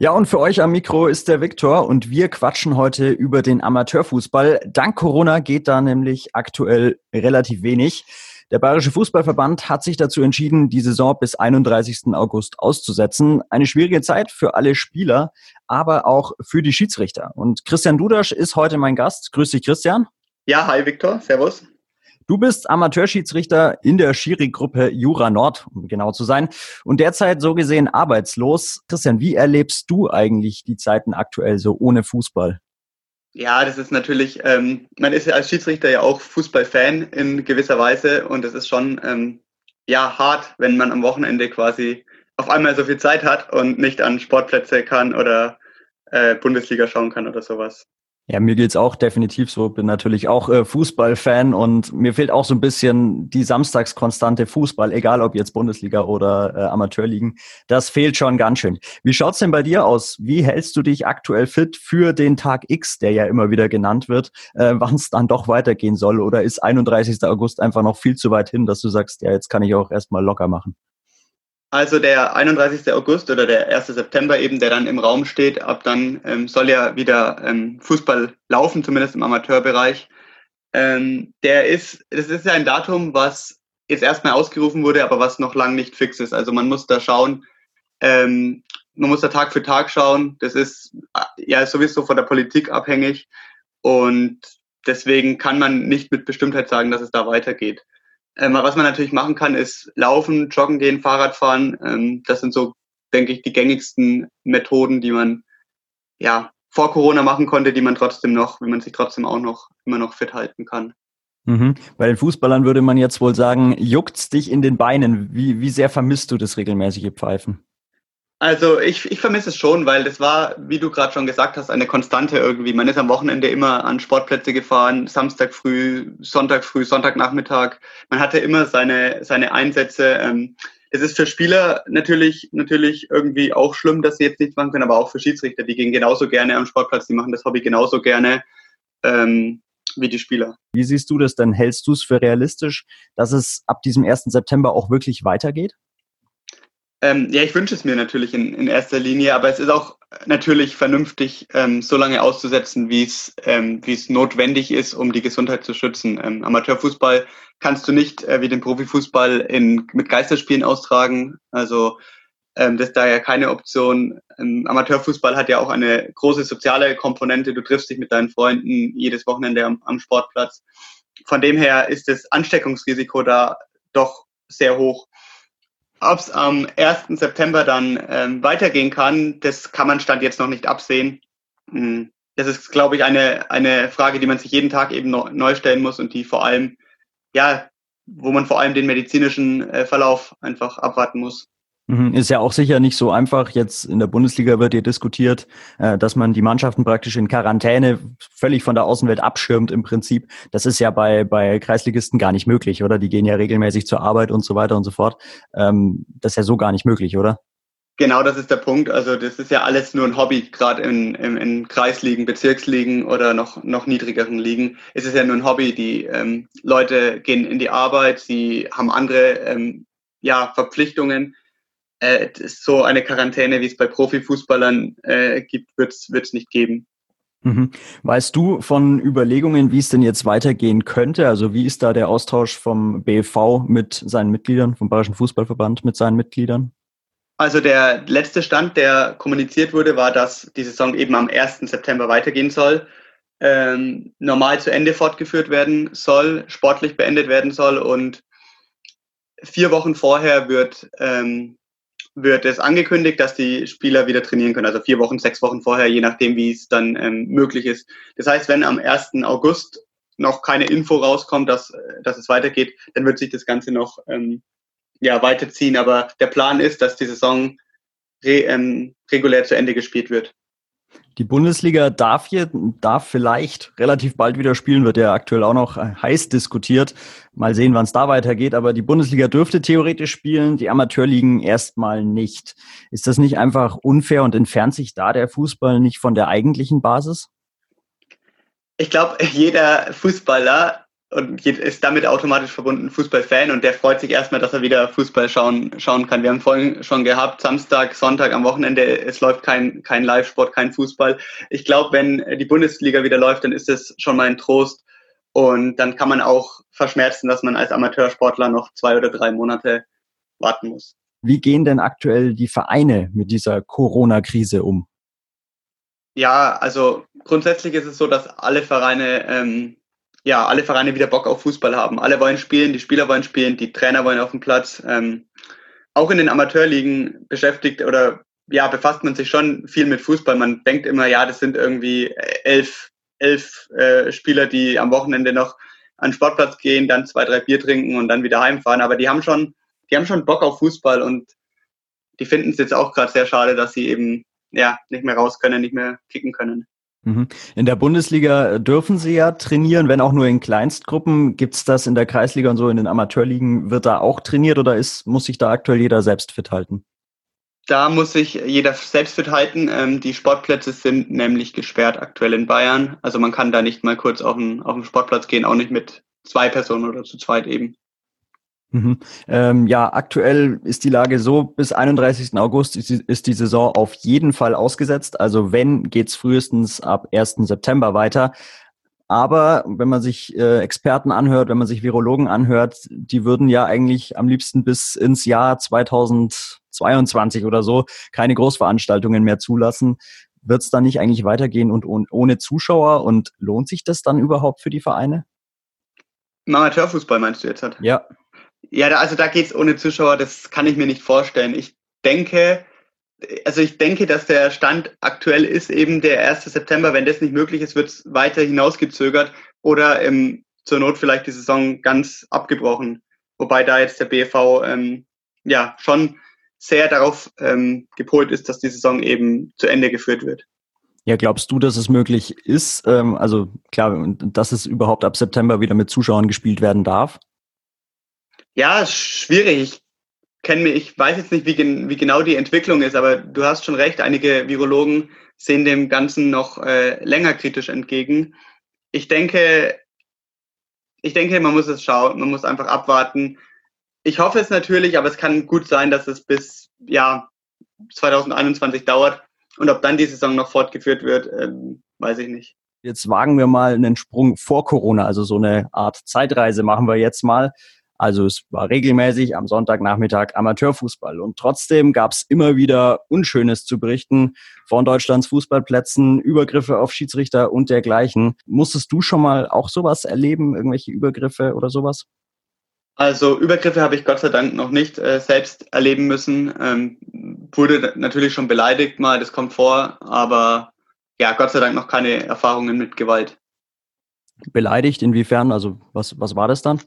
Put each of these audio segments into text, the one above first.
Ja, und für euch am Mikro ist der Viktor und wir quatschen heute über den Amateurfußball. Dank Corona geht da nämlich aktuell relativ wenig. Der Bayerische Fußballverband hat sich dazu entschieden, die Saison bis 31. August auszusetzen. Eine schwierige Zeit für alle Spieler, aber auch für die Schiedsrichter. Und Christian Dudasch ist heute mein Gast. Grüß dich, Christian. Ja, hi Viktor, servus. Du bist Amateurschiedsrichter in der Schiri-Gruppe Jura Nord, um genau zu sein, und derzeit so gesehen arbeitslos. Christian, wie erlebst du eigentlich die Zeiten aktuell so ohne Fußball? Ja, das ist natürlich, ähm, man ist ja als Schiedsrichter ja auch Fußballfan in gewisser Weise und es ist schon ähm, ja hart, wenn man am Wochenende quasi auf einmal so viel Zeit hat und nicht an Sportplätze kann oder äh, Bundesliga schauen kann oder sowas. Ja, mir geht's auch definitiv so. Bin natürlich auch äh, Fußballfan und mir fehlt auch so ein bisschen die Samstagskonstante Fußball, egal ob jetzt Bundesliga oder äh, Amateurligen. Das fehlt schon ganz schön. Wie schaut's denn bei dir aus? Wie hältst du dich aktuell fit für den Tag X, der ja immer wieder genannt wird, äh, wann es dann doch weitergehen soll? Oder ist 31. August einfach noch viel zu weit hin, dass du sagst, ja, jetzt kann ich auch erstmal locker machen? Also der 31. August oder der 1. September eben, der dann im Raum steht, ab dann ähm, soll ja wieder ähm, Fußball laufen, zumindest im Amateurbereich. Ähm, der ist, das ist ja ein Datum, was jetzt erstmal ausgerufen wurde, aber was noch lang nicht fix ist. Also man muss da schauen, ähm, man muss da Tag für Tag schauen. Das ist ja sowieso von der Politik abhängig und deswegen kann man nicht mit Bestimmtheit sagen, dass es da weitergeht. Ähm, was man natürlich machen kann, ist laufen, joggen gehen, Fahrrad fahren. Ähm, das sind so, denke ich, die gängigsten Methoden, die man ja vor Corona machen konnte, die man trotzdem noch, wie man sich trotzdem auch noch immer noch fit halten kann. Mhm. Bei den Fußballern würde man jetzt wohl sagen, juckt's dich in den Beinen? Wie, wie sehr vermisst du das regelmäßige Pfeifen? Also ich, ich vermisse es schon, weil das war, wie du gerade schon gesagt hast, eine Konstante irgendwie. Man ist am Wochenende immer an Sportplätze gefahren, Samstag früh, Sonntag früh, Sonntagnachmittag. Man hatte immer seine, seine Einsätze. Ähm, es ist für Spieler natürlich, natürlich irgendwie auch schlimm, dass sie jetzt nichts machen können, aber auch für Schiedsrichter, die gehen genauso gerne am Sportplatz, die machen das Hobby genauso gerne ähm, wie die Spieler. Wie siehst du das denn? Hältst du es für realistisch, dass es ab diesem 1. September auch wirklich weitergeht? Ähm, ja, ich wünsche es mir natürlich in, in erster Linie, aber es ist auch natürlich vernünftig, ähm, so lange auszusetzen, wie es ähm, es notwendig ist, um die Gesundheit zu schützen. Ähm, Amateurfußball kannst du nicht äh, wie den Profifußball in, mit Geisterspielen austragen. Also ähm, das ist da ja keine Option. Ähm, Amateurfußball hat ja auch eine große soziale Komponente. Du triffst dich mit deinen Freunden jedes Wochenende am, am Sportplatz. Von dem her ist das Ansteckungsrisiko da doch sehr hoch. Ob es am 1. September dann ähm, weitergehen kann, das kann man Stand jetzt noch nicht absehen. Hm, das ist, glaube ich, eine, eine Frage, die man sich jeden Tag eben neu stellen muss und die vor allem, ja, wo man vor allem den medizinischen äh, Verlauf einfach abwarten muss. Mhm. Ist ja auch sicher nicht so einfach. Jetzt in der Bundesliga wird hier diskutiert, äh, dass man die Mannschaften praktisch in Quarantäne völlig von der Außenwelt abschirmt im Prinzip. Das ist ja bei, bei Kreisligisten gar nicht möglich, oder? Die gehen ja regelmäßig zur Arbeit und so weiter und so fort. Ähm, das ist ja so gar nicht möglich, oder? Genau, das ist der Punkt. Also das ist ja alles nur ein Hobby, gerade in, in, in Kreisligen, Bezirksligen oder noch, noch niedrigeren Ligen. Es ist ja nur ein Hobby. Die ähm, Leute gehen in die Arbeit, sie haben andere ähm, ja, Verpflichtungen äh, so eine Quarantäne, wie es bei Profifußballern äh, gibt, wird es nicht geben. Mhm. Weißt du von Überlegungen, wie es denn jetzt weitergehen könnte? Also wie ist da der Austausch vom BFV mit seinen Mitgliedern, vom Bayerischen Fußballverband mit seinen Mitgliedern? Also der letzte Stand, der kommuniziert wurde, war, dass die Saison eben am 1. September weitergehen soll, ähm, normal zu Ende fortgeführt werden soll, sportlich beendet werden soll und vier Wochen vorher wird ähm, wird es angekündigt, dass die Spieler wieder trainieren können. Also vier Wochen, sechs Wochen vorher, je nachdem, wie es dann ähm, möglich ist. Das heißt, wenn am 1. August noch keine Info rauskommt, dass, dass es weitergeht, dann wird sich das Ganze noch ähm, ja, weiterziehen. Aber der Plan ist, dass die Saison re, ähm, regulär zu Ende gespielt wird. Die Bundesliga darf hier, darf vielleicht relativ bald wieder spielen, wird ja aktuell auch noch heiß diskutiert. Mal sehen, wann es da weitergeht. Aber die Bundesliga dürfte theoretisch spielen, die Amateurligen erstmal nicht. Ist das nicht einfach unfair und entfernt sich da der Fußball nicht von der eigentlichen Basis? Ich glaube, jeder Fußballer und ist damit automatisch verbunden Fußballfan und der freut sich erstmal, dass er wieder Fußball schauen, schauen kann. Wir haben vorhin schon gehabt, Samstag, Sonntag am Wochenende, es läuft kein, kein Live-Sport, kein Fußball. Ich glaube, wenn die Bundesliga wieder läuft, dann ist es schon mal ein Trost und dann kann man auch verschmerzen, dass man als Amateursportler noch zwei oder drei Monate warten muss. Wie gehen denn aktuell die Vereine mit dieser Corona-Krise um? Ja, also grundsätzlich ist es so, dass alle Vereine ähm, ja, alle Vereine wieder Bock auf Fußball haben. Alle wollen spielen, die Spieler wollen spielen, die Trainer wollen auf dem Platz. Ähm, auch in den Amateurligen beschäftigt oder ja, befasst man sich schon viel mit Fußball. Man denkt immer, ja, das sind irgendwie elf, elf äh, Spieler, die am Wochenende noch an den Sportplatz gehen, dann zwei, drei Bier trinken und dann wieder heimfahren. Aber die haben schon, die haben schon Bock auf Fußball und die finden es jetzt auch gerade sehr schade, dass sie eben ja nicht mehr raus können, nicht mehr kicken können. Mhm. In der Bundesliga dürfen sie ja trainieren, wenn auch nur in Kleinstgruppen. Gibt es das in der Kreisliga und so in den Amateurligen? Wird da auch trainiert oder ist, muss sich da aktuell jeder selbst fit halten? Da muss sich jeder selbst fit halten. Ähm, die Sportplätze sind nämlich gesperrt aktuell in Bayern. Also man kann da nicht mal kurz auf den, auf den Sportplatz gehen, auch nicht mit zwei Personen oder zu zweit eben. Mhm. Ähm, ja, aktuell ist die Lage so, bis 31. August ist die, ist die Saison auf jeden Fall ausgesetzt. Also wenn, geht's frühestens ab 1. September weiter. Aber wenn man sich äh, Experten anhört, wenn man sich Virologen anhört, die würden ja eigentlich am liebsten bis ins Jahr 2022 oder so keine Großveranstaltungen mehr zulassen. Wird es dann nicht eigentlich weitergehen und ohne Zuschauer? Und lohnt sich das dann überhaupt für die Vereine? Im Amateurfußball meinst du jetzt? Hat? Ja. Ja, also da geht's ohne Zuschauer, das kann ich mir nicht vorstellen. Ich denke, also ich denke, dass der Stand aktuell ist eben der 1. September. Wenn das nicht möglich ist, wird es weiter hinausgezögert oder ähm, zur Not vielleicht die Saison ganz abgebrochen. Wobei da jetzt der BV ähm, ja schon sehr darauf ähm, gepolt ist, dass die Saison eben zu Ende geführt wird. Ja, glaubst du, dass es möglich ist? Ähm, also klar, dass es überhaupt ab September wieder mit Zuschauern gespielt werden darf? Ja, schwierig. Ich kenne mir, ich weiß jetzt nicht, wie, wie, genau die Entwicklung ist, aber du hast schon recht, einige Virologen sehen dem Ganzen noch äh, länger kritisch entgegen. Ich denke, ich denke, man muss es schauen, man muss einfach abwarten. Ich hoffe es natürlich, aber es kann gut sein, dass es bis ja 2021 dauert. Und ob dann die Saison noch fortgeführt wird, ähm, weiß ich nicht. Jetzt wagen wir mal einen Sprung vor Corona, also so eine Art Zeitreise machen wir jetzt mal. Also es war regelmäßig am Sonntagnachmittag Amateurfußball. Und trotzdem gab es immer wieder Unschönes zu berichten von Deutschlands Fußballplätzen, Übergriffe auf Schiedsrichter und dergleichen. Musstest du schon mal auch sowas erleben, irgendwelche Übergriffe oder sowas? Also Übergriffe habe ich Gott sei Dank noch nicht äh, selbst erleben müssen. Ähm, wurde natürlich schon beleidigt mal, das kommt vor, aber ja, Gott sei Dank noch keine Erfahrungen mit Gewalt. Beleidigt inwiefern? Also was, was war das dann?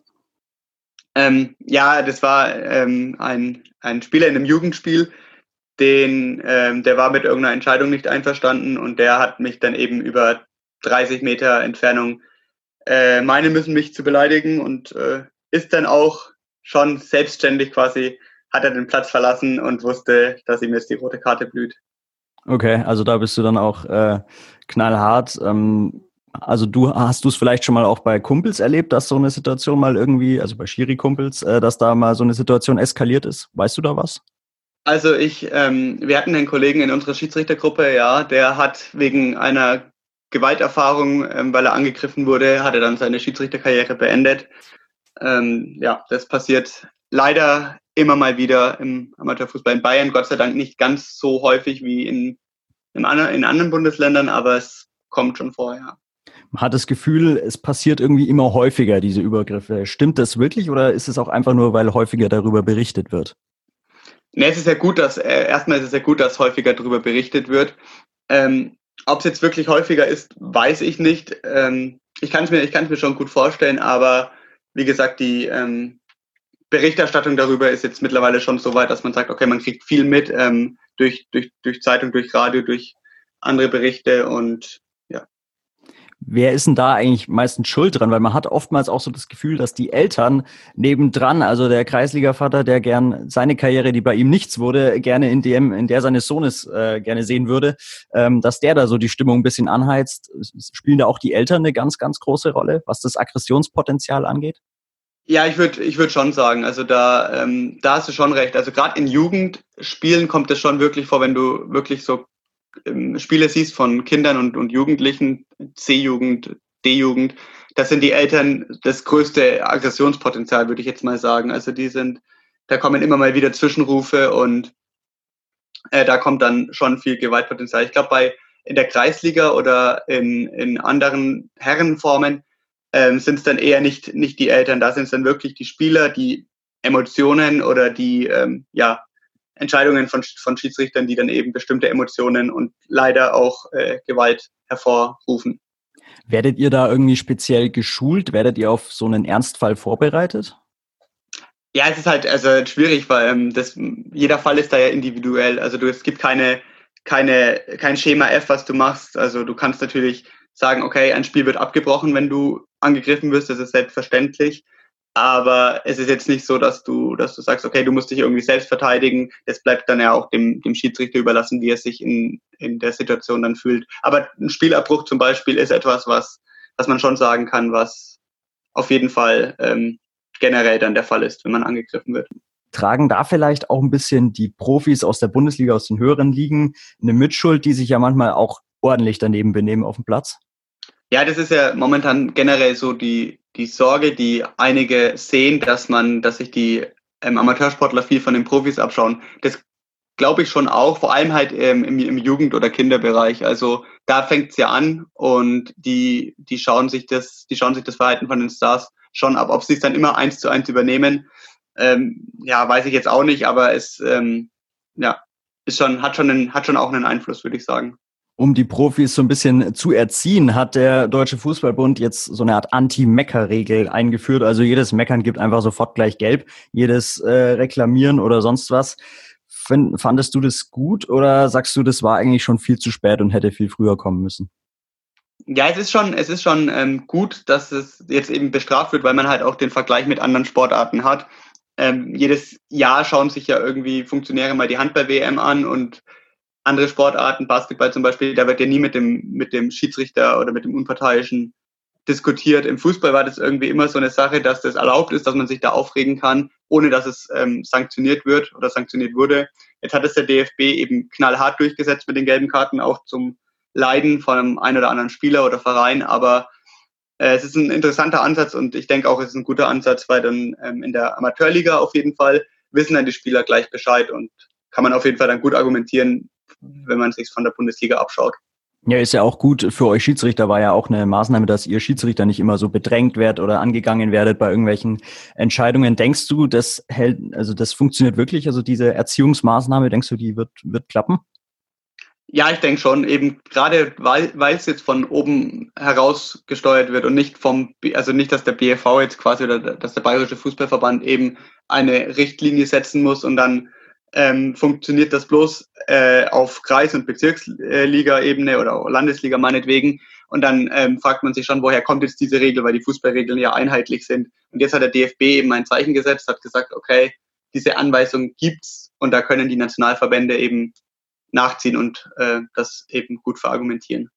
Ähm, ja, das war ähm, ein, ein Spieler in einem Jugendspiel, den, ähm, der war mit irgendeiner Entscheidung nicht einverstanden und der hat mich dann eben über 30 Meter Entfernung äh, meinen müssen, mich zu beleidigen und äh, ist dann auch schon selbstständig quasi, hat er den Platz verlassen und wusste, dass ihm jetzt die rote Karte blüht. Okay, also da bist du dann auch äh, knallhart. Ähm, also du hast du es vielleicht schon mal auch bei Kumpels erlebt, dass so eine Situation mal irgendwie, also bei Schiri-Kumpels, äh, dass da mal so eine Situation eskaliert ist? Weißt du da was? Also ich, ähm, wir hatten einen Kollegen in unserer Schiedsrichtergruppe, ja, der hat wegen einer Gewalterfahrung, ähm, weil er angegriffen wurde, hat er dann seine Schiedsrichterkarriere beendet. Ähm, ja, das passiert leider immer mal wieder im Amateurfußball in Bayern, Gott sei Dank nicht ganz so häufig wie in, in, in anderen Bundesländern, aber es kommt schon vorher. Man hat das Gefühl, es passiert irgendwie immer häufiger, diese Übergriffe. Stimmt das wirklich oder ist es auch einfach nur, weil häufiger darüber berichtet wird? Nee, es ist ja gut, dass, äh, erstmal ist es ja gut, dass häufiger darüber berichtet wird. Ähm, Ob es jetzt wirklich häufiger ist, weiß ich nicht. Ähm, ich kann es mir, mir schon gut vorstellen, aber wie gesagt, die ähm, Berichterstattung darüber ist jetzt mittlerweile schon so weit, dass man sagt, okay, man kriegt viel mit ähm, durch, durch, durch Zeitung, durch Radio, durch andere Berichte und Wer ist denn da eigentlich meistens schuld dran? Weil man hat oftmals auch so das Gefühl, dass die Eltern nebendran, also der Kreisliga-Vater, der gern seine Karriere, die bei ihm nichts wurde, gerne in dem, in der seines Sohnes äh, gerne sehen würde, ähm, dass der da so die Stimmung ein bisschen anheizt. Spielen da auch die Eltern eine ganz, ganz große Rolle, was das Aggressionspotenzial angeht? Ja, ich würde ich würd schon sagen, also da, ähm, da hast du schon recht. Also gerade in Jugendspielen kommt es schon wirklich vor, wenn du wirklich so Spiele siehst von Kindern und, und Jugendlichen, C-Jugend, D-Jugend, das sind die Eltern das größte Aggressionspotenzial, würde ich jetzt mal sagen. Also die sind, da kommen immer mal wieder Zwischenrufe und äh, da kommt dann schon viel Gewaltpotenzial. Ich glaube, bei in der Kreisliga oder in, in anderen Herrenformen ähm, sind es dann eher nicht, nicht die Eltern, da sind es dann wirklich die Spieler, die Emotionen oder die ähm, ja, Entscheidungen von, von Schiedsrichtern, die dann eben bestimmte Emotionen und leider auch äh, Gewalt hervorrufen. Werdet ihr da irgendwie speziell geschult? Werdet ihr auf so einen Ernstfall vorbereitet? Ja, es ist halt also schwierig, weil ähm, das, jeder Fall ist da ja individuell. Also du, es gibt keine, keine, kein Schema F, was du machst. Also du kannst natürlich sagen, okay, ein Spiel wird abgebrochen, wenn du angegriffen wirst, das ist selbstverständlich. Aber es ist jetzt nicht so, dass du, dass du sagst, okay, du musst dich irgendwie selbst verteidigen. Das bleibt dann ja auch dem, dem Schiedsrichter überlassen, wie er sich in, in der Situation dann fühlt. Aber ein Spielabbruch zum Beispiel ist etwas, was, was man schon sagen kann, was auf jeden Fall ähm, generell dann der Fall ist, wenn man angegriffen wird. Tragen da vielleicht auch ein bisschen die Profis aus der Bundesliga, aus den höheren Ligen eine Mitschuld, die sich ja manchmal auch ordentlich daneben benehmen auf dem Platz? Ja, das ist ja momentan generell so die, die Sorge, die einige sehen, dass man, dass sich die ähm, Amateursportler viel von den Profis abschauen. Das glaube ich schon auch, vor allem halt ähm, im, im Jugend- oder Kinderbereich. Also da fängt es ja an und die, die schauen sich das, die schauen sich das Verhalten von den Stars schon ab. Ob sie es dann immer eins zu eins übernehmen, ähm, ja, weiß ich jetzt auch nicht, aber es ähm, ja, ist schon, hat schon einen, hat schon auch einen Einfluss, würde ich sagen um die Profis so ein bisschen zu erziehen, hat der Deutsche Fußballbund jetzt so eine Art Anti-Mecker-Regel eingeführt. Also jedes Meckern gibt einfach sofort gleich gelb, jedes äh, Reklamieren oder sonst was. Find, fandest du das gut oder sagst du, das war eigentlich schon viel zu spät und hätte viel früher kommen müssen? Ja, es ist schon, es ist schon ähm, gut, dass es jetzt eben bestraft wird, weil man halt auch den Vergleich mit anderen Sportarten hat. Ähm, jedes Jahr schauen sich ja irgendwie Funktionäre mal die Handball-WM an und andere Sportarten, Basketball zum Beispiel, da wird ja nie mit dem, mit dem Schiedsrichter oder mit dem Unparteiischen diskutiert. Im Fußball war das irgendwie immer so eine Sache, dass das erlaubt ist, dass man sich da aufregen kann, ohne dass es ähm, sanktioniert wird oder sanktioniert wurde. Jetzt hat es der DFB eben knallhart durchgesetzt mit den gelben Karten, auch zum Leiden von einem ein oder anderen Spieler oder Verein. Aber äh, es ist ein interessanter Ansatz und ich denke auch, es ist ein guter Ansatz, weil dann ähm, in der Amateurliga auf jeden Fall wissen dann die Spieler gleich Bescheid und kann man auf jeden Fall dann gut argumentieren, wenn man sich von der Bundesliga abschaut. Ja, ist ja auch gut für euch Schiedsrichter, war ja auch eine Maßnahme, dass ihr Schiedsrichter nicht immer so bedrängt werdet oder angegangen werdet bei irgendwelchen Entscheidungen. Denkst du, das hält, also das funktioniert wirklich? Also diese Erziehungsmaßnahme, denkst du, die wird, wird klappen? Ja, ich denke schon, eben gerade weil, weil es jetzt von oben heraus gesteuert wird und nicht vom, also nicht, dass der BFV jetzt quasi oder dass der Bayerische Fußballverband eben eine Richtlinie setzen muss und dann ähm, funktioniert das bloß äh, auf Kreis- und Bezirksliga-Ebene oder Landesliga meinetwegen. Und dann ähm, fragt man sich schon, woher kommt jetzt diese Regel, weil die Fußballregeln ja einheitlich sind. Und jetzt hat der DFB eben ein Zeichen gesetzt, hat gesagt, okay, diese Anweisung gibt's und da können die Nationalverbände eben nachziehen und äh, das eben gut verargumentieren.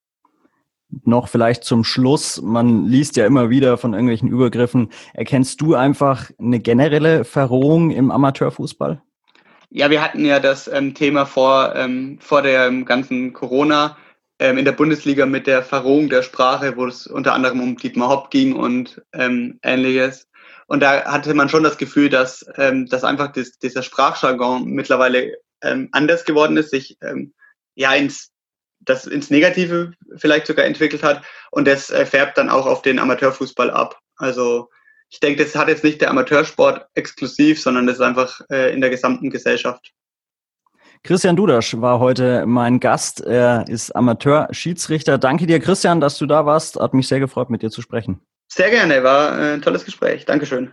Noch vielleicht zum Schluss, man liest ja immer wieder von irgendwelchen Übergriffen. Erkennst du einfach eine generelle Verrohung im Amateurfußball? Ja, wir hatten ja das ähm, Thema vor, ähm, vor der ganzen Corona ähm, in der Bundesliga mit der Verrohung der Sprache, wo es unter anderem um Dietmar Hopp ging und ähm, ähnliches. Und da hatte man schon das Gefühl, dass, ähm, dass einfach das, dieser Sprachjargon mittlerweile ähm, anders geworden ist, sich ja ins, das ins Negative vielleicht sogar entwickelt hat. Und das äh, färbt dann auch auf den Amateurfußball ab. Also ich denke, das hat jetzt nicht der Amateursport exklusiv, sondern das ist einfach äh, in der gesamten Gesellschaft. Christian Dudasch war heute mein Gast. Er ist Amateur-Schiedsrichter. Danke dir, Christian, dass du da warst. Hat mich sehr gefreut, mit dir zu sprechen. Sehr gerne, war ein tolles Gespräch. Dankeschön.